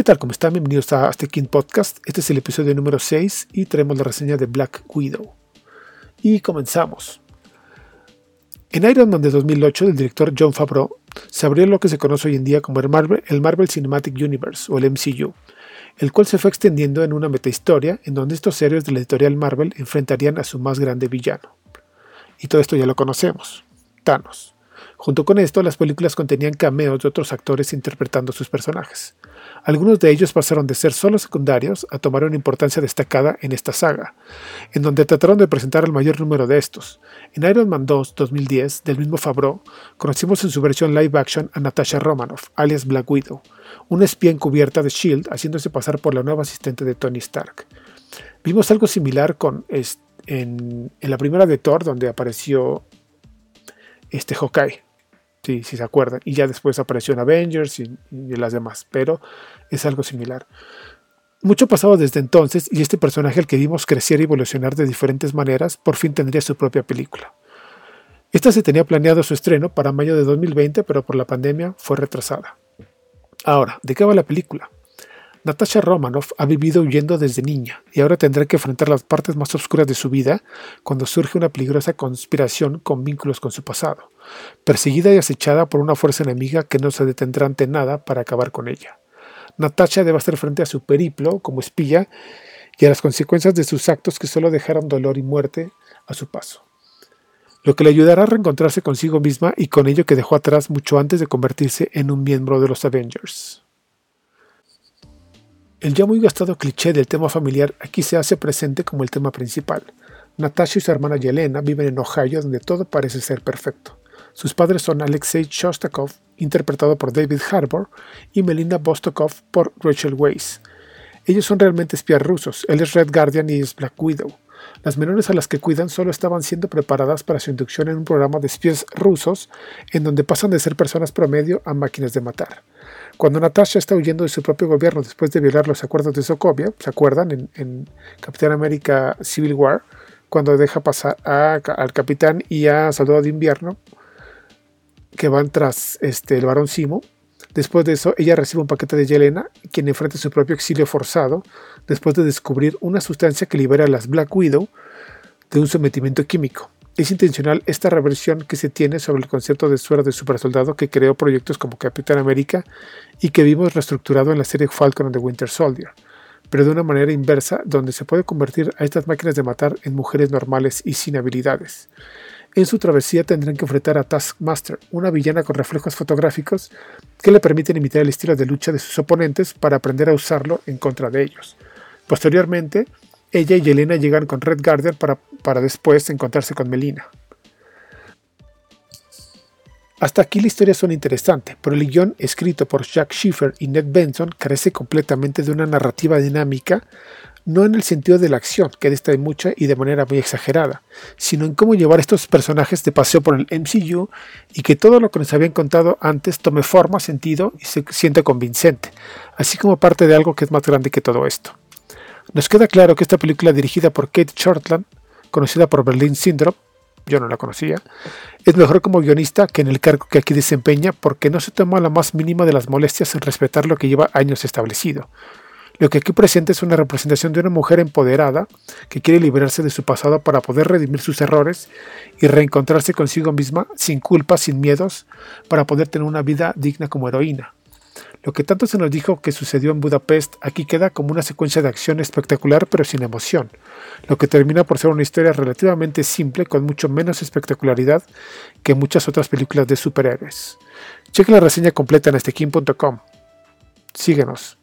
¿qué tal? ¿Cómo están? Bienvenidos a King Podcast. Este es el episodio número 6 y traemos la reseña de Black Widow. Y comenzamos. En Iron Man de 2008, el director John Favreau se abrió lo que se conoce hoy en día como el Marvel, el Marvel Cinematic Universe o el MCU, el cual se fue extendiendo en una metahistoria en donde estos héroes de la editorial Marvel enfrentarían a su más grande villano. Y todo esto ya lo conocemos, Thanos. Junto con esto, las películas contenían cameos de otros actores interpretando sus personajes. Algunos de ellos pasaron de ser solo secundarios a tomar una importancia destacada en esta saga, en donde trataron de presentar el mayor número de estos. En Iron Man 2 2010, del mismo Favreau, conocimos en su versión live action a Natasha Romanoff, alias Black Widow, una espía encubierta de SHIELD haciéndose pasar por la nueva asistente de Tony Stark. Vimos algo similar con en, la primera de Thor, donde apareció este Hawkeye, si, si se acuerdan. Y ya después apareció en Avengers y, las demás, pero es algo similar. Mucho pasado desde entonces y este personaje al que vimos crecer y evolucionar de diferentes maneras por fin tendría su propia película. Esta se tenía planeado su estreno para mayo de 2020, pero por la pandemia fue retrasada. Ahora, ¿de qué va la película? Natasha Romanoff ha vivido huyendo desde niña y ahora tendrá que enfrentar las partes más oscuras de su vida cuando surge una peligrosa conspiración con vínculos con su pasado, perseguida y acechada por una fuerza enemiga que no se detendrá ante nada para acabar con ella. Natasha debe hacer frente a su periplo como espía y a las consecuencias de sus actos que solo dejaron dolor y muerte a su paso, lo que le ayudará a reencontrarse consigo misma y con ello que dejó atrás mucho antes de convertirse en un miembro de los Avengers. El ya muy gastado cliché del tema familiar aquí se hace presente como el tema principal. Natasha y su hermana Yelena viven en Ohio donde todo parece ser perfecto. Sus padres son Alexei Shostakov, interpretado por David Harbour, y Melina Bostokov por Rachel Weisz. Ellos son realmente espías rusos, él es Red Guardian y es Black Widow. Las menores a las que cuidan solo estaban siendo preparadas para su inducción en un programa de espías rusos en donde pasan de ser personas promedio a máquinas de matar. Cuando Natasha está huyendo de su propio gobierno después de violar los acuerdos de Sokovia, ¿se acuerdan? En, Capitán América Civil War, cuando deja pasar al capitán y a Soldado de Invierno, que van tras este, el varón Simo. Después de eso, ella recibe un paquete de Yelena, quien enfrenta su propio exilio forzado, después de descubrir una sustancia que libera a las Black Widow de un sometimiento químico. Es intencional esta reversión que se tiene sobre el concepto de suero de supersoldado que creó proyectos como Capitán América y que vimos reestructurado en la serie Falcon and the Winter Soldier, pero de una manera inversa donde se puede convertir a estas máquinas de matar en mujeres normales y sin habilidades. En su travesía tendrán que enfrentar a Taskmaster, una villana con reflejos fotográficos que le permiten imitar el estilo de lucha de sus oponentes para aprender a usarlo en contra de ellos. Posteriormente, ella y Yelena llegan con Red Guardian para, para después encontrarse con Melina. Hasta aquí la historia suena interesante, pero el guion escrito por Jack Schiffer y Ned Benson carece completamente de una narrativa dinámica, no en el sentido de la acción, que esta de mucha y de manera muy exagerada, sino en cómo llevar estos personajes de paseo por el MCU y que todo lo que nos habían contado antes tome forma, sentido y se sienta convincente, así como parte de algo que es más grande que todo esto. Nos queda claro que esta película dirigida por Kate Shortland, conocida por Berlin Syndrome, yo no la conocía, es mejor como guionista que en el cargo que aquí desempeña porque no se toma la más mínima de las molestias en respetar lo que lleva años establecido. Lo que aquí presenta es una representación de una mujer empoderada que quiere liberarse de su pasado para poder redimir sus errores y reencontrarse consigo misma sin culpa, sin miedos, para poder tener una vida digna como heroína. Lo que tanto se nos dijo que sucedió en Budapest aquí queda como una secuencia de acción espectacular pero sin emoción, lo que termina por ser una historia relativamente simple con mucho menos espectacularidad que muchas otras películas de superhéroes. Cheque la reseña completa en estequín.com. Síguenos.